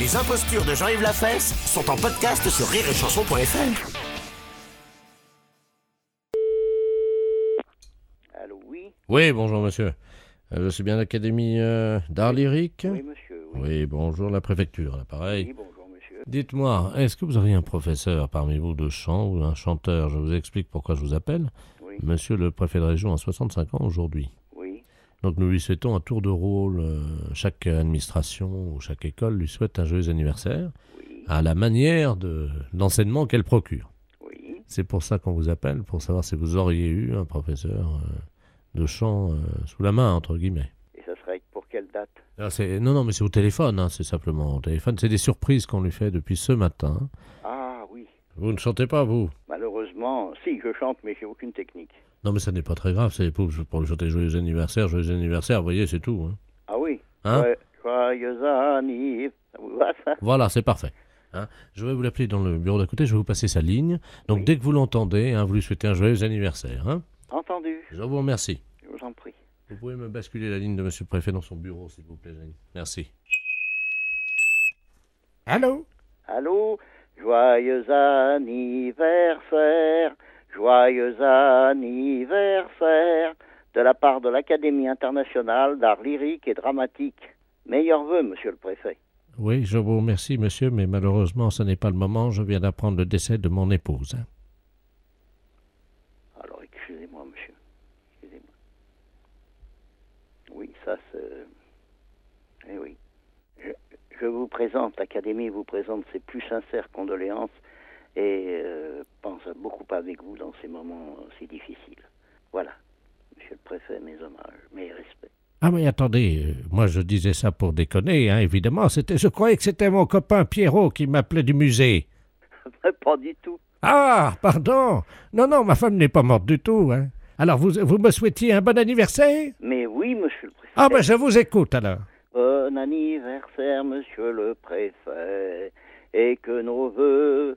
Les impostures de Jean-Yves Lafesse sont en podcast sur rireetchanson.fr. Allô, oui Oui, bonjour monsieur. Euh, je suis bien l'Académie euh, d'art lyrique Oui, monsieur, oui. Oui, bonjour la préfecture, là, pareil. Oui, bonjour, monsieur. Dites-moi, est-ce que vous auriez un professeur parmi vous de chant ou un chanteur? Je vous explique pourquoi je vous appelle. Oui, Monsieur le préfet de région a 65 ans aujourd'hui. Donc nous lui souhaitons un tour de rôle. euh, chaque administration ou chaque école lui souhaite un joyeux anniversaire oui, à la manière de l'enseignement qu'elle procure. oui. C'est pour ça qu'on vous appelle, pour savoir si vous auriez eu un professeur euh, de chant euh, sous la main, entre guillemets. Et ça serait pour quelle date? Ah, non, non, mais c'est au téléphone, hein, c'est simplement au téléphone. C'est des surprises qu'on lui fait depuis ce matin. Ah, oui. Vous ne chantez pas, vous? Malheureusement, si, je chante, mais j'ai aucune technique. Non, mais ça n'est pas très grave, c'est pour, pour lui chanter joyeux anniversaire, joyeux anniversaire, vous voyez, c'est tout. hein. Ah oui Hein? Joyeux anniversaire. Voilà, c'est parfait. Hein. Je vais vous l'appeler dans le bureau d'à côté, je vais vous passer sa ligne. Donc Oui. dès que vous l'entendez, hein, vous lui souhaitez un joyeux anniversaire. hein. Entendu, Je vous remercie. je vous en prie. Vous pouvez me basculer la ligne de monsieur le préfet dans son bureau, s'il vous plaît, Jeanne. Merci. Allô? Allô? Joyeux anniversaire, joyeux anniversaire, de la part de l'Académie internationale d'art lyrique et dramatique. Meilleurs vœux, monsieur le préfet. Oui, je vous remercie, monsieur, mais malheureusement, ce n'est pas le moment. Je viens d'apprendre le décès de mon épouse. Alors, excusez-moi, monsieur. Excusez-moi. Oui, ça, c'est... Eh oui. Je, je vous présente, l'Académie vous présente ses plus sincères condoléances et euh, pense beaucoup avec vous dans ces moments si difficiles. Voilà. Monsieur le préfet, mes hommages, mes respects. Ah mais attendez, euh, moi je disais ça pour déconner, hein, évidemment. C'était, je croyais que c'était mon copain Pierrot qui m'appelait du musée. Pas du tout. Ah, pardon. Non, non, ma femme n'est pas morte du tout. Hein. Alors vous, vous me souhaitiez un bon anniversaire? Mais oui, monsieur le préfet. Ah ben je vous écoute alors. Bon anniversaire, monsieur le préfet, et que nos voeux